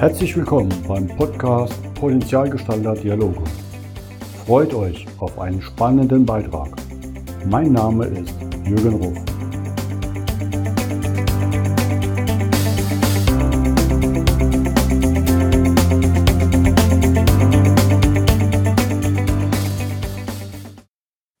Herzlich willkommen beim Podcast Potenzialgestalter Dialoge. Freut euch auf einen spannenden Beitrag. Mein Name ist Jürgen Ruf.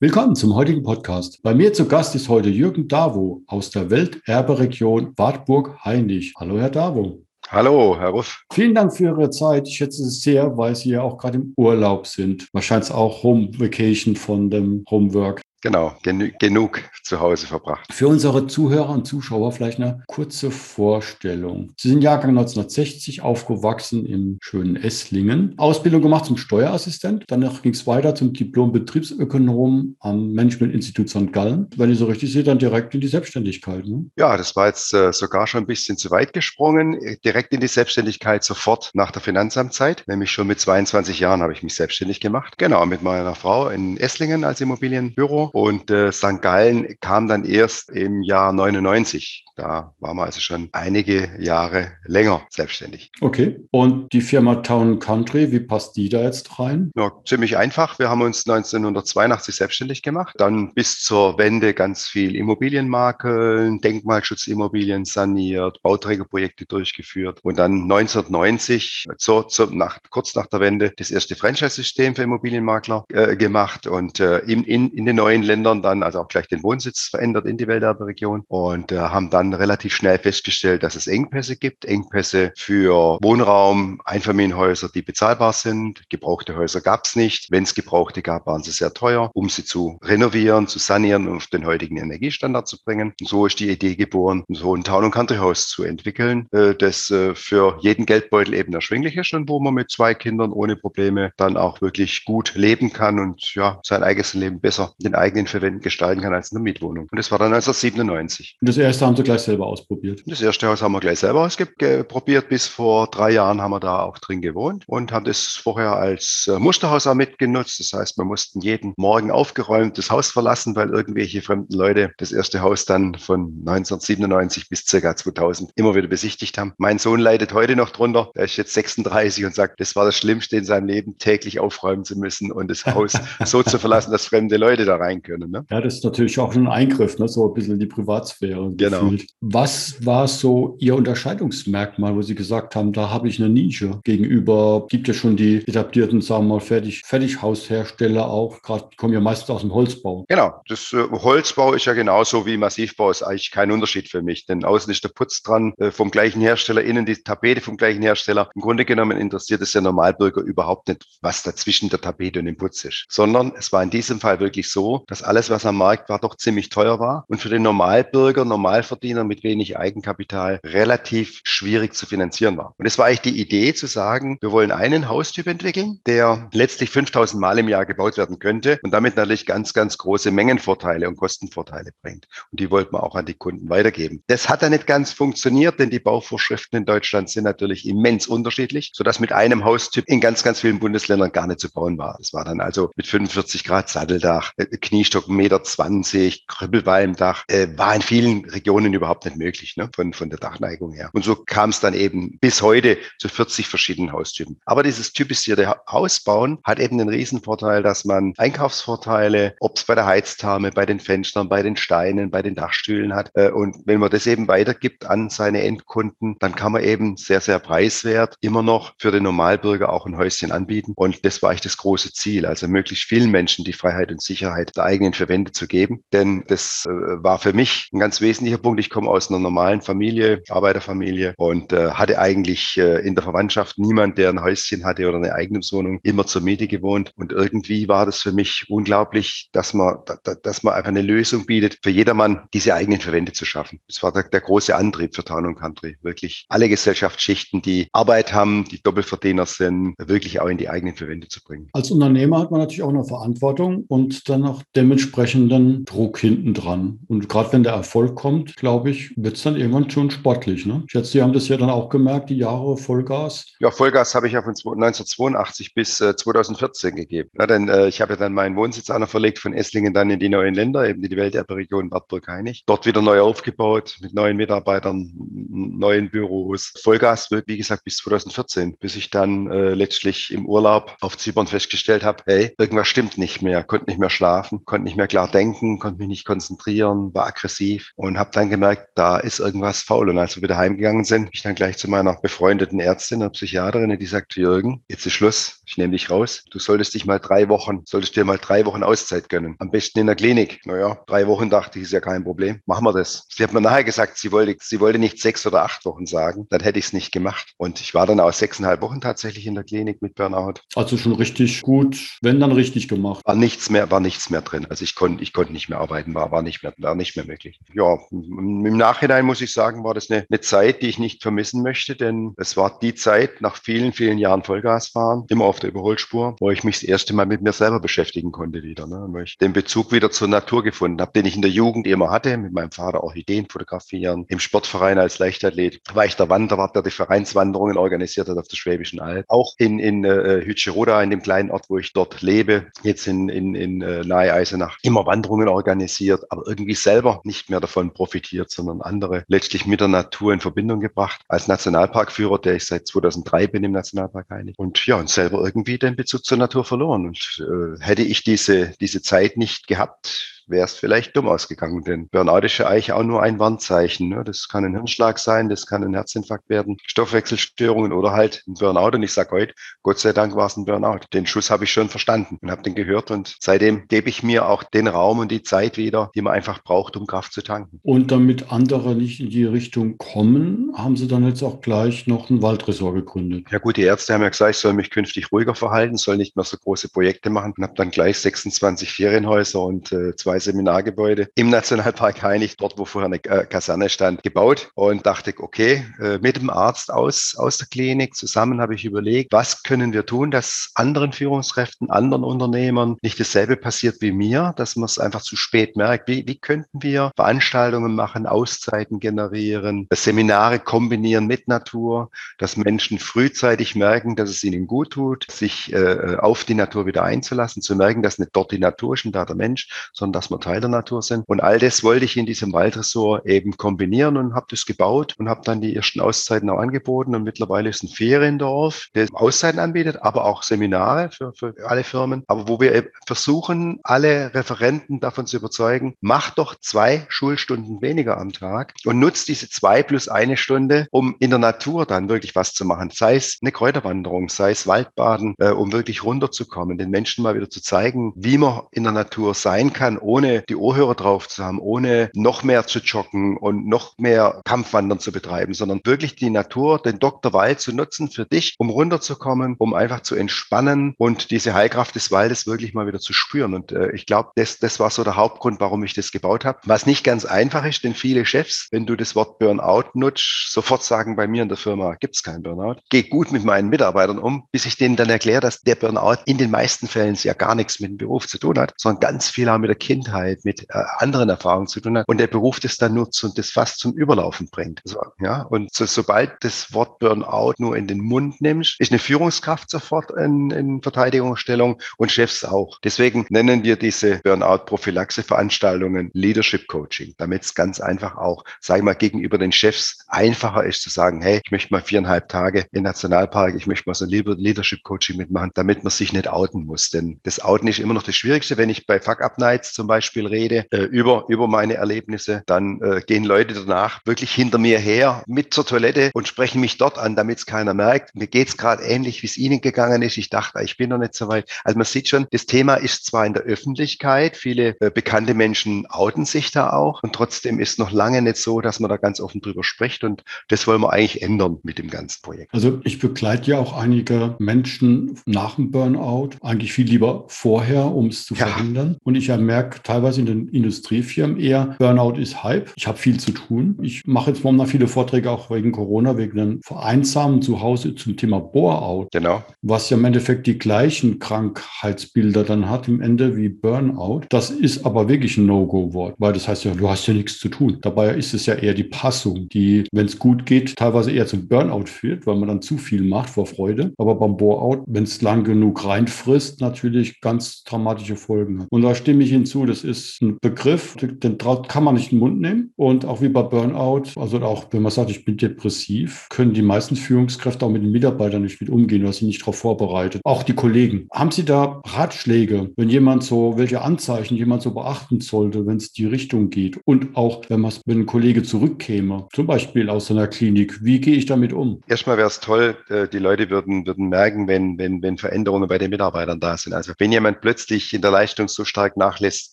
Willkommen zum heutigen Podcast. Bei mir zu Gast ist heute Jürgen Davo aus der Welterberegion Wartburg-Hainich. Hallo, Herr Davo. Hallo, Herr Ruff. Vielen Dank für Ihre Zeit. Ich schätze es sehr, weil Sie ja auch gerade im Urlaub sind. Wahrscheinlich auch Home Vacation von dem Homework. Genau, genü genug zu Hause verbracht. Für unsere Zuhörer und Zuschauer vielleicht eine kurze Vorstellung. Sie sind Jahrgang 1960, aufgewachsen im schönen Esslingen. Ausbildung gemacht zum Steuerassistent. Danach ging es weiter zum Diplom-Betriebsökonom am Management-Institut St. Gallen. Wenn ich so richtig sehe, dann direkt in die Selbstständigkeit. Ne? Ja, das war jetzt äh, sogar schon ein bisschen zu weit gesprungen. Direkt in die Selbstständigkeit sofort nach der Finanzamtzeit. Nämlich schon mit 22 Jahren habe ich mich selbstständig gemacht. Genau, mit meiner Frau in Esslingen als Immobilienbüro und äh, St. Gallen kam dann erst im Jahr 99. Da waren wir also schon einige Jahre länger selbstständig. Okay. Und die Firma Town Country, wie passt die da jetzt rein? Ja, ziemlich einfach. Wir haben uns 1982 selbstständig gemacht. Dann bis zur Wende ganz viel Immobilienmakeln, Denkmalschutzimmobilien saniert, Bauträgerprojekte durchgeführt. Und dann 1990, so, so nach, kurz nach der Wende, das erste Franchise-System für Immobilienmakler äh, gemacht und äh, in, in, in den neuen Ländern dann also auch gleich den Wohnsitz verändert in die Welterbe-Region und äh, haben dann relativ schnell festgestellt, dass es Engpässe gibt. Engpässe für Wohnraum, Einfamilienhäuser, die bezahlbar sind. Gebrauchte Häuser gab es nicht. Wenn es Gebrauchte gab, waren sie sehr teuer, um sie zu renovieren, zu sanieren und auf den heutigen Energiestandard zu bringen. Und so ist die Idee geboren, so ein Town- und Country-Haus zu entwickeln, äh, das äh, für jeden Geldbeutel eben erschwinglich ist und wo man mit zwei Kindern ohne Probleme dann auch wirklich gut leben kann und ja, sein eigenes Leben besser den eigenen Verwenden gestalten kann als in der Mietwohnung. Und das war dann 1997. Und das erste haben Sie gleich selber ausprobiert? Das erste Haus haben wir gleich selber ausprobiert. Bis vor drei Jahren haben wir da auch drin gewohnt und haben das vorher als äh, Musterhaus auch mitgenutzt. Das heißt, wir mussten jeden Morgen aufgeräumt das Haus verlassen, weil irgendwelche fremden Leute das erste Haus dann von 1997 bis circa 2000 immer wieder besichtigt haben. Mein Sohn leidet heute noch drunter. Er ist jetzt 36 und sagt, das war das Schlimmste in seinem Leben, täglich aufräumen zu müssen und das Haus so zu verlassen, dass fremde Leute da rein können. Ne? Ja, das ist natürlich auch schon ein Eingriff, ne? so ein bisschen in die Privatsphäre. Genau. Gefühlt. Was war so Ihr Unterscheidungsmerkmal, wo Sie gesagt haben, da habe ich eine Nische gegenüber, gibt ja schon die etablierten, sagen wir mal, Fertig, Fertighaushersteller auch, gerade kommen ja meistens aus dem Holzbau. Genau, das äh, Holzbau ist ja genauso wie Massivbau, ist eigentlich kein Unterschied für mich, denn außen ist der Putz dran, äh, vom gleichen Hersteller, innen die Tapete vom gleichen Hersteller. Im Grunde genommen interessiert es der Normalbürger überhaupt nicht, was da zwischen der Tapete und dem Putz ist, sondern es war in diesem Fall wirklich so, dass alles, was am Markt war, doch ziemlich teuer war und für den Normalbürger, Normalverdiener mit wenig Eigenkapital relativ schwierig zu finanzieren war. Und es war eigentlich die Idee zu sagen, wir wollen einen Haustyp entwickeln, der letztlich 5000 Mal im Jahr gebaut werden könnte und damit natürlich ganz, ganz große Mengenvorteile und Kostenvorteile bringt. Und die wollten wir auch an die Kunden weitergeben. Das hat dann nicht ganz funktioniert, denn die Bauvorschriften in Deutschland sind natürlich immens unterschiedlich, sodass mit einem Haustyp in ganz, ganz vielen Bundesländern gar nicht zu bauen war. Das war dann also mit 45 Grad Satteldach, äh, Kniestock 1,20 Meter, Krüppelwalmdach, äh, war in vielen Regionen überhaupt nicht möglich, ne, von, von der Dachneigung her. Und so kam es dann eben bis heute zu 40 verschiedenen Haustypen. Aber dieses typisierte Hausbauen hat eben den Riesenvorteil, dass man Einkaufsvorteile, ob es bei der Heiztherme, bei den Fenstern, bei den Steinen, bei den Dachstühlen hat. Äh, und wenn man das eben weitergibt an seine Endkunden, dann kann man eben sehr, sehr preiswert immer noch für den Normalbürger auch ein Häuschen anbieten. Und das war eigentlich das große Ziel, also möglichst vielen Menschen die Freiheit und Sicherheit der eigenen Verwende zu geben. Denn das äh, war für mich ein ganz wesentlicher Punkt. Ich komme aus einer normalen Familie, Arbeiterfamilie und äh, hatte eigentlich äh, in der Verwandtschaft niemand, der ein Häuschen hatte oder eine eigene Wohnung, immer zur Miete gewohnt. Und irgendwie war das für mich unglaublich, dass man, da, dass man einfach eine Lösung bietet, für jedermann diese eigenen Verwände zu schaffen. Das war der, der große Antrieb für Town Country. Wirklich alle Gesellschaftsschichten, die Arbeit haben, die Doppelverdiener sind, wirklich auch in die eigenen Verwände zu bringen. Als Unternehmer hat man natürlich auch eine Verantwortung und dann noch dementsprechenden Druck hinten dran. Und gerade wenn der Erfolg kommt, glaube ich, wird es dann irgendwann schon sportlich. Ne? Ich schätze, Sie haben das ja dann auch gemerkt, die Jahre Vollgas. Ja, Vollgas habe ich ja von 1982 bis äh, 2014 gegeben. Ja, denn äh, ich habe ja dann meinen Wohnsitz einer verlegt von Esslingen dann in die neuen Länder, eben die Welterberegion Wartburg-Heinig. Dort wieder neu aufgebaut mit neuen Mitarbeitern, neuen Büros. Vollgas, wie gesagt, bis 2014, bis ich dann äh, letztlich im Urlaub auf Zypern festgestellt habe, hey, irgendwas stimmt nicht mehr, konnte nicht mehr schlafen, konnte nicht mehr klar denken, konnte mich nicht konzentrieren, war aggressiv und habe dann gemerkt, da ist irgendwas faul. Und als wir wieder heimgegangen sind, ich dann gleich zu meiner befreundeten Ärztin, einer Psychiaterin, die sagte, Jürgen, jetzt ist Schluss, ich nehme dich raus. Du solltest dich mal drei Wochen, solltest dir mal drei Wochen Auszeit gönnen. Am besten in der Klinik. Naja, drei Wochen dachte ich, ist ja kein Problem. Machen wir das. Sie hat mir nachher gesagt, sie wollte, sie wollte nicht sechs oder acht Wochen sagen. Dann hätte ich es nicht gemacht. Und ich war dann auch sechseinhalb Wochen tatsächlich in der Klinik mit Burnout. Also schon richtig gut, wenn dann richtig gemacht. War nichts mehr, war nichts mehr drin. Also ich konnte, ich konnte nicht mehr arbeiten, war, war nicht mehr, war nicht mehr möglich. Ja, im Nachhinein muss ich sagen, war das eine, eine Zeit, die ich nicht vermissen möchte, denn es war die Zeit nach vielen, vielen Jahren Vollgas fahren, immer auf der Überholspur, wo ich mich das erste Mal mit mir selber beschäftigen konnte wieder, ne? wo ich den Bezug wieder zur Natur gefunden habe, den ich in der Jugend immer hatte, mit meinem Vater Orchideen fotografieren, im Sportverein als Leichtathlet, war ich der Wanderer, der die Vereinswanderungen organisiert hat auf der Schwäbischen Alb, auch in, in äh, Hütscheroda, in dem kleinen Ort, wo ich dort lebe, jetzt in, in, in äh, nahe Eisenach, immer Wanderungen organisiert, aber irgendwie selber nicht mehr davon profitiert, sondern andere letztlich mit der Natur in Verbindung gebracht. Als Nationalparkführer, der ich seit 2003 bin im Nationalpark Heinig. Und ja, und selber irgendwie den Bezug zur Natur verloren. Und äh, hätte ich diese, diese Zeit nicht gehabt, wäre es vielleicht dumm ausgegangen. Denn Burnout ist ja eigentlich auch nur ein Warnzeichen. Ne? Das kann ein Hirnschlag sein, das kann ein Herzinfarkt werden, Stoffwechselstörungen oder halt ein Burnout. Und ich sage heute, Gott sei Dank war es ein Burnout. Den Schuss habe ich schon verstanden und habe den gehört. Und seitdem gebe ich mir auch den Raum und die Zeit wieder, die man einfach braucht, um Kraft zu tanken. Und damit andere nicht in die Richtung kommen, haben Sie dann jetzt auch gleich noch ein Waldressort gegründet. Ja gut, die Ärzte haben ja gesagt, ich soll mich künftig ruhiger verhalten, soll nicht mehr so große Projekte machen und habe dann gleich 26 Ferienhäuser und äh, zwei Seminargebäude im Nationalpark Heinig, dort wo vorher eine äh, Kaserne stand, gebaut und dachte, okay, äh, mit dem Arzt aus, aus der Klinik zusammen habe ich überlegt, was können wir tun, dass anderen Führungskräften, anderen Unternehmern nicht dasselbe passiert wie mir, dass man es einfach zu spät merkt. Wie, wie könnten wir Veranstaltungen machen, Auszeiten generieren, Seminare kombinieren mit Natur, dass Menschen frühzeitig merken, dass es ihnen gut tut, sich äh, auf die Natur wieder einzulassen, zu merken, dass nicht dort die Natur ist und da der Mensch, sondern dass wir Teil der Natur sind. Und all das wollte ich in diesem Waldressort eben kombinieren und habe das gebaut und habe dann die ersten Auszeiten auch angeboten. Und mittlerweile ist ein Feriendorf, der Auszeiten anbietet, aber auch Seminare für, für alle Firmen. Aber wo wir versuchen, alle Referenten davon zu überzeugen, macht doch zwei Schulstunden weniger am Tag und nutzt diese zwei plus eine Stunde, um in der Natur dann wirklich was zu machen. Sei es eine Kräuterwanderung, sei es Waldbaden, äh, um wirklich runterzukommen, den Menschen mal wieder zu zeigen, wie man in der Natur sein kann, ohne die Ohrhörer drauf zu haben, ohne noch mehr zu joggen und noch mehr Kampfwandern zu betreiben, sondern wirklich die Natur, den Dr. Wald zu nutzen für dich, um runterzukommen, um einfach zu entspannen und diese Heilkraft des Waldes wirklich mal wieder zu spüren. Und äh, ich glaube, das, das war so der Hauptgrund, warum ich das gebaut habe. Was nicht ganz einfach ist, denn viele Chefs, wenn du das Wort Burnout nutzt, sofort sagen bei mir in der Firma, gibt es keinen Burnout. Geh gut mit meinen Mitarbeitern um, bis ich denen dann erkläre, dass der Burnout in den meisten Fällen ja gar nichts mit dem Beruf zu tun hat, sondern ganz viel auch mit der Kindheit, mit äh, anderen Erfahrungen zu tun hat und der Beruf das dann nutzt und das fast zum Überlaufen bringt. So, ja, und so, sobald das Wort Burnout nur in den Mund nimmst, ist eine Führungskraft sofort in, in Verteidigungsstellung und Chefs auch. Deswegen nennen wir diese Burnout-Prophylaxe-Veranstaltungen Leadership Coaching, damit es ganz einfach auch, sage ich mal, gegenüber den Chefs einfacher ist zu sagen, hey, ich möchte mal viereinhalb Tage im Nationalpark, ich möchte mal so ein Leadership Coaching mitmachen, damit man sich nicht outen muss. Denn das Outen ist immer noch das Schwierigste. Wenn ich bei Fuck Up Nights zum Beispiel rede, äh, über, über meine Erlebnisse, dann äh, gehen Leute danach wirklich hinter mir her mit zur Toilette und sprechen mich dort an, damit es keiner merkt. Mir geht's gerade ähnlich, wie es Ihnen gegangen ist. Ich dachte, ich bin noch nicht so weit. Also man sieht schon, das Thema ist zwar in der Öffentlichkeit, viele äh, bekannte Menschen outen sich da auch und trotzdem ist noch lange nicht so, dass man da ganz offen drüber spricht und das wollen wir eigentlich ändern mit dem ganzen Projekt. Also ich begleite ja auch einige Menschen nach dem Burnout, eigentlich viel lieber vorher, um es zu ja. verhindern. Und ich habe merke teilweise in den Industriefirmen eher, Burnout ist Hype. Ich habe viel zu tun. Ich mache jetzt momentan viele Vorträge auch wegen Corona, wegen einem vereinsamen Zuhause zum Thema Bore-out. Genau. Was ja im Endeffekt die gleichen Krankheitsbilder dann hat im Ende wie Burnout. Das ist aber wirklich ein No-Go-Wort, weil das heißt ja, du hast ja nichts zu tun. Dabei ist es ja eher die Passung, die, wenn es gut geht, teilweise eher zum Burnout führt, weil man dann zu viel macht vor Freude. Aber beim Bore-out, wenn es lang genug reinfrisst, natürlich ganz dramatische Folgen hat. Und da stimme ich hinzu, das ist ein Begriff, den kann man nicht in den Mund nehmen. Und auch wie bei Burnout, also auch wenn man sagt, ich bin depressiv, können die meisten Führungskräfte auch mit den Mitarbeitern nicht mit umgehen, weil sie nicht darauf vorbereitet. Auch die Kollegen. Haben Sie da Ratschläge, wenn jemand so, welche Anzeichen jemand so beachten sollte, wenn es die Richtung geht? Und auch, wenn, wenn ein Kollege zurückkäme, zum Beispiel aus seiner Klinik, wie gehe ich damit um? Erstmal wäre es toll, äh, die Leute würden, würden merken, wenn, wenn, wenn Veränderungen bei den Mitarbeitern da sind. Also wenn jemand plötzlich in der Leistung so stark nachlässt,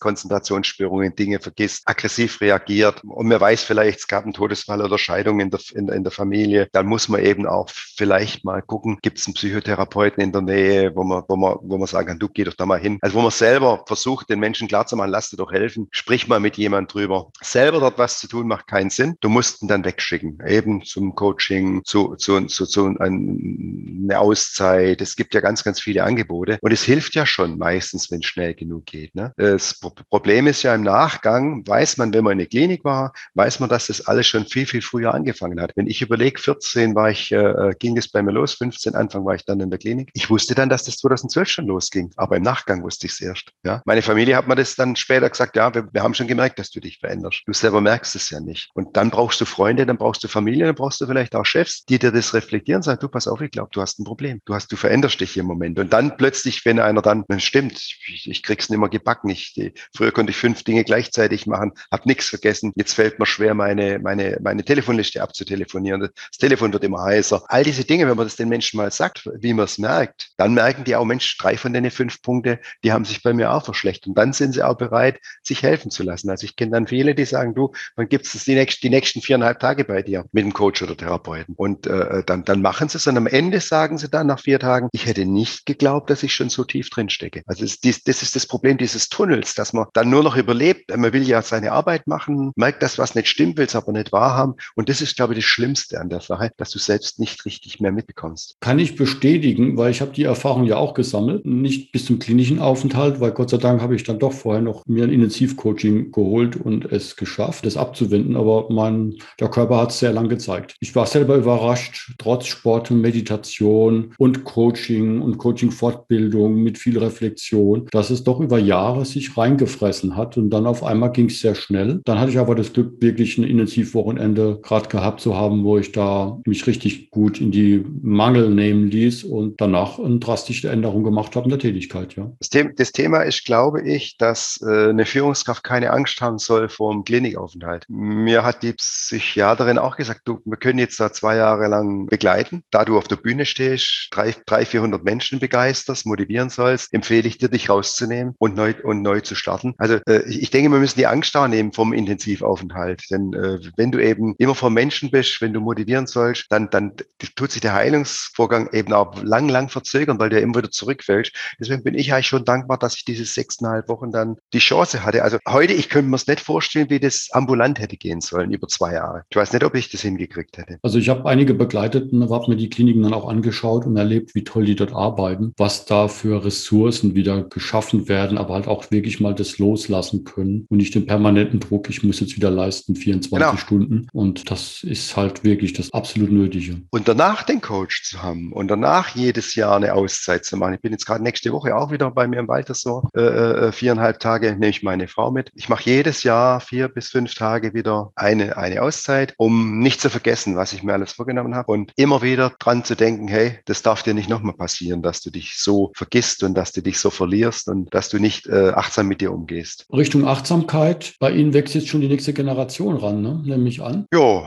Konzentrationsstörungen, Dinge vergisst, aggressiv reagiert und man weiß vielleicht, es gab einen Todesfall oder Scheidung in der, in, in der Familie, dann muss man eben auch vielleicht mal gucken, gibt es einen Psychotherapeuten in der Nähe, wo man, wo man, wo man sagen kann, du geh doch da mal hin. Also wo man selber versucht, den Menschen klarzumachen, lass dir doch helfen, sprich mal mit jemand drüber. Selber dort was zu tun, macht keinen Sinn. Du musst ihn dann wegschicken, eben zum Coaching, zu, zu, zu, zu eine Auszeit. Es gibt ja ganz, ganz viele Angebote und es hilft ja schon meistens, wenn es schnell genug geht. Ne? Das Problem ist ja im Nachgang, weiß man, wenn man in der Klinik war, weiß man, dass das alles schon viel, viel früher angefangen hat. Wenn ich überlege, 14 war ich, äh, ging es bei mir los, 15 Anfang war ich dann in der Klinik. Ich wusste dann, dass das 2012 schon losging, aber im Nachgang wusste ich es erst. Ja? Meine Familie hat mir das dann später gesagt, ja, wir, wir haben schon gemerkt, dass du dich veränderst. Du selber merkst es ja nicht. Und dann brauchst du Freunde, dann brauchst du Familie, dann brauchst du vielleicht auch Chefs, die dir das reflektieren, sagen, du, pass auf, ich glaube, du hast ein Problem. Du hast, du veränderst dich im Moment. Und dann plötzlich, wenn einer dann, stimmt, ich, ich krieg's nicht mehr gebacken. Ich, früher konnte ich fünf Dinge gleichzeitig machen, habe nichts vergessen. Jetzt fällt mir schwer, meine, meine, meine Telefonliste abzutelefonieren. Das Telefon wird immer heißer. All diese Dinge, wenn man das den Menschen mal sagt, wie man es merkt, dann merken die auch, Mensch, drei von den fünf Punkte, die haben sich bei mir auch verschlechtert. Und dann sind sie auch bereit, sich helfen zu lassen. Also ich kenne dann viele, die sagen, du, dann gibt es die, nächsten, die nächsten viereinhalb Tage bei dir mit dem Coach oder Therapeuten. Und äh, dann, dann machen sie es und am Ende sagen sie dann nach vier Tagen, ich hätte nicht geglaubt, dass ich schon so tief drin stecke. Also das, das ist das Problem dieses Tunnels, dass man dann nur noch überlebt. Man will ja seine Arbeit machen, merkt, dass was nicht stimmt, will es aber nicht wahrhaben. Und das ist, glaube ich, das Schlimmste an der Sache, dass du selbst nicht richtig mehr mitbekommst. Kann ich bestätigen, weil ich habe die Erfahrung ja auch gesammelt. Nicht bis zum klinischen Aufenthalt, weil Gott sei Dank habe ich dann doch vorher noch mir ein Intensivcoaching geholt und es geschafft, das abzuwenden. Aber mein, der Körper hat es sehr lang gezeigt. Ich war selber überrascht, trotz Sport und Meditation und Coaching und Coaching-Fortbildung mit viel Reflexion, dass es doch über Jahre sich reingefressen hat. Und dann auf einmal ging es sehr schnell. Dann hatte ich aber das Glück, wirklich ein Intensivwochenende gerade gehabt zu haben, wo ich da mich richtig gut in die Mangel nehmen ließ und danach eine drastische Änderung gemacht habe in der Tätigkeit. Ja. Das, The das Thema ist, glaube ich, dass äh, eine Führungskraft keine Angst haben soll vor dem Klinikaufenthalt. Mir hat die Psychiaterin auch gesagt, du, wir können jetzt da zwei Jahre lang begleiten. Da du auf der Bühne stehst, drei, drei 400 Menschen begeisterst, motivieren sollst, empfehle ich dir, dich rauszunehmen und neu, und neu zu starten. Also äh, ich denke, wir müssen die Angst da nehmen vom Intensivaufenthalt. Denn äh, wenn du eben immer vor Menschen bist, wenn du motivieren sollst, dann, dann tut sich der Heilungsvorgang eben auch lang, lang verzögern, weil der immer wieder zurückfällt. Deswegen bin ich eigentlich schon dankbar, dass ich diese sechseinhalb Wochen dann die Chance hatte. Also heute, ich könnte mir es nicht vorstellen, wie das ambulant hätte gehen sollen über zwei Jahre. Ich weiß nicht, ob ich das hingekriegt hätte. Also ich habe einige begleitet und habe mir die Kliniken dann auch angeschaut und erlebt, wie toll die dort arbeiten, was da für Ressourcen wieder geschaffen werden, aber halt auch wirklich mal das loslassen können und nicht den permanenten Druck, ich muss jetzt wieder leisten, 24 genau. Stunden. Und das ist halt wirklich das absolut Nötige. Und danach den Coach zu haben und danach jedes Jahr eine Auszeit zu machen. Ich bin jetzt gerade nächste Woche auch wieder bei mir im Waltersor, äh, äh, viereinhalb Tage nehme ich meine Frau mit. Ich mache jedes Jahr vier bis fünf Tage wieder eine, eine Auszeit, um nicht zu vergessen, was ich mir alles vorgenommen habe und immer wieder dran zu denken, hey, das darf dir nicht nochmal passieren, dass du dich so vergisst und dass du dich so verlierst und dass du nicht äh, achtsam mit dir umgehst. Richtung Achtsamkeit, bei Ihnen wächst jetzt schon die nächste Generation ran, ne? nehme ich an. Jo,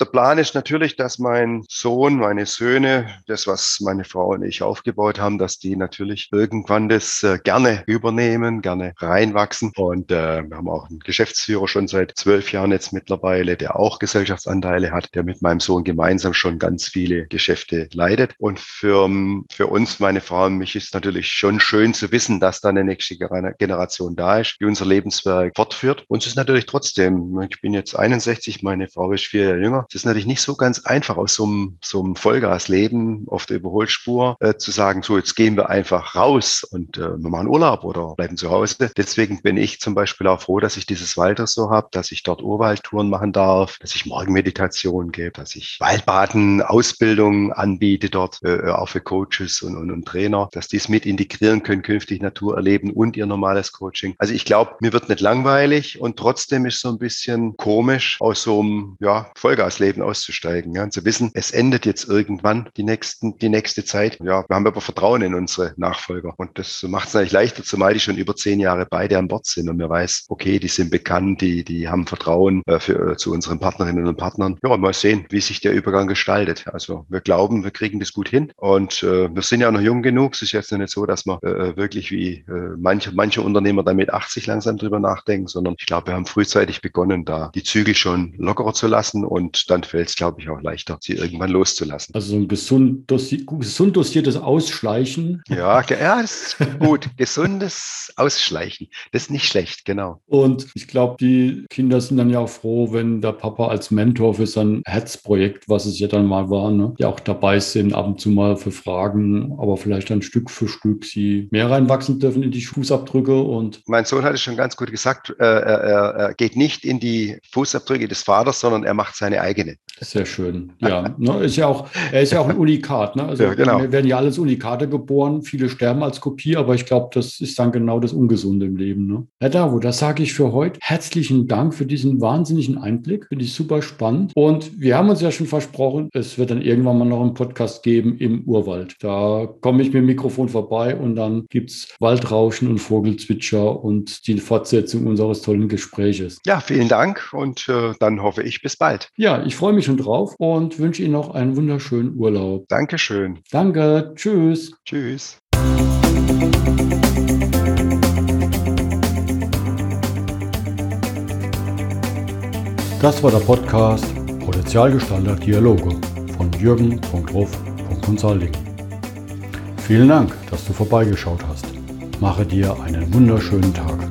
Der Plan ist natürlich, dass mein Sohn, meine Söhne, das, was meine Frau und ich aufgebaut haben, dass die natürlich irgendwann das äh, gerne übernehmen, gerne reinwachsen. Und äh, wir haben auch einen Geschäftsführer schon seit zwölf Jahren jetzt mittlerweile, der auch Gesellschaftsanteile hat, der mit meinem Sohn gemeinsam schon ganz viele Geschäfte leidet. Und für, für uns, meine Frau und mich, ist natürlich schon schön zu wissen, dass da eine nächste Generation da ist, die unser Lebenswerk fortführt. Uns ist natürlich trotzdem, ich bin jetzt 61, meine Frau ist vier Jahre jünger. Es ist natürlich nicht so ganz einfach aus so einem, so einem Vollgasleben auf der Überholspur äh, zu sagen, so jetzt gehen wir einfach raus und äh, wir machen Urlaub oder bleiben zu Hause. Deswegen bin ich zum Beispiel auch froh, dass ich dieses Walter so habe, dass ich dort Urwaldtouren machen darf, dass ich Morgenmeditation gebe, dass ich Waldbaden, Ausbildung anbiete dort, äh, auch für Coaches und, und, und Trainer, dass die es mit integrieren können, künftig Natur erleben und ihr normales Coaching. Also ich glaube, mir wird nicht langweilig und trotzdem ist so ein bisschen komisch, aus so einem ja, Vollgasleben auszusteigen. Ja, und zu wissen, es endet jetzt irgendwann die, nächsten, die nächste Zeit. Ja, wir haben aber Vertrauen in unsere Nachfolger. Und das macht es eigentlich leichter, zumal die schon über zehn Jahre beide an Bord sind und mir weiß, okay, die sind bekannt, die, die haben Vertrauen äh, für, äh, zu unseren Partnerinnen und Partnern. Ja, mal sehen, wie sich der Übergang gestaltet. Also wir glauben, wir kriegen das gut hin. Und äh, wir sind ja noch jung genug. Es ist jetzt nicht so, dass wir äh, wirklich wie äh, manche, manche Unternehmer damit 80 langsam drüber nachdenken, sondern ich glaube, wir haben frühzeitig begonnen, da die Zügel schon lockerer zu lassen und dann fällt es, glaube ich, auch leichter, sie irgendwann loszulassen. Also ein gesund, dosi gesund dosiertes Ausschleichen. Ja, ja, das ist gut. Gesundes Ausschleichen. Das ist nicht schlecht, genau. Und ich glaube, die Kinder sind dann ja auch froh, wenn der Papa als Mentor für sein Herzprojekt, was es ja dann mal war, ne, die auch dabei sind, ab und zu mal für Fragen, aber vielleicht dann Stück für Stück sie mehr reinwachsen dürfen in die Fußabdrücke. Und mein Sohn hat es schon ganz gut gesagt, äh, er, er geht nicht in die Fußabdrücke des Vaters, sondern er macht seine eigene. Sehr schön. Ja, ne, ist ja auch, er ist ja auch ein Unikat. Ne? Also ja, genau. wir werden ja alles Unikate geboren. Viele sterben als Kopie, aber ich glaube, das ist dann genau das Ungesunde im Leben. Ne? Herr Davo, das sage ich für heute. Herzlichen Dank für diesen wahnsinnigen Einblick. Finde ich super spannend. Und wir haben uns ja schon versprochen, es wird dann irgendwann mal noch einen Podcast geben im Urwald. Da komme ich mit dem Mikrofon vorbei und dann gibt es Waldrauschen und Vogelzwitscher und die Fortsetzung unseres tollen Gespräches. Ja, vielen Dank und äh, dann hoffe ich bis bald. Ja, ich freue mich schon drauf und wünsche Ihnen noch einen wunderschönen Urlaub. Dankeschön. Danke. Tschüss. Tschüss. Das war der Podcast Potenzialgestalter Dialoge von Jürgen.ruf.consulting. Vielen Dank, dass du vorbeigeschaut hast. Mache dir einen wunderschönen Tag.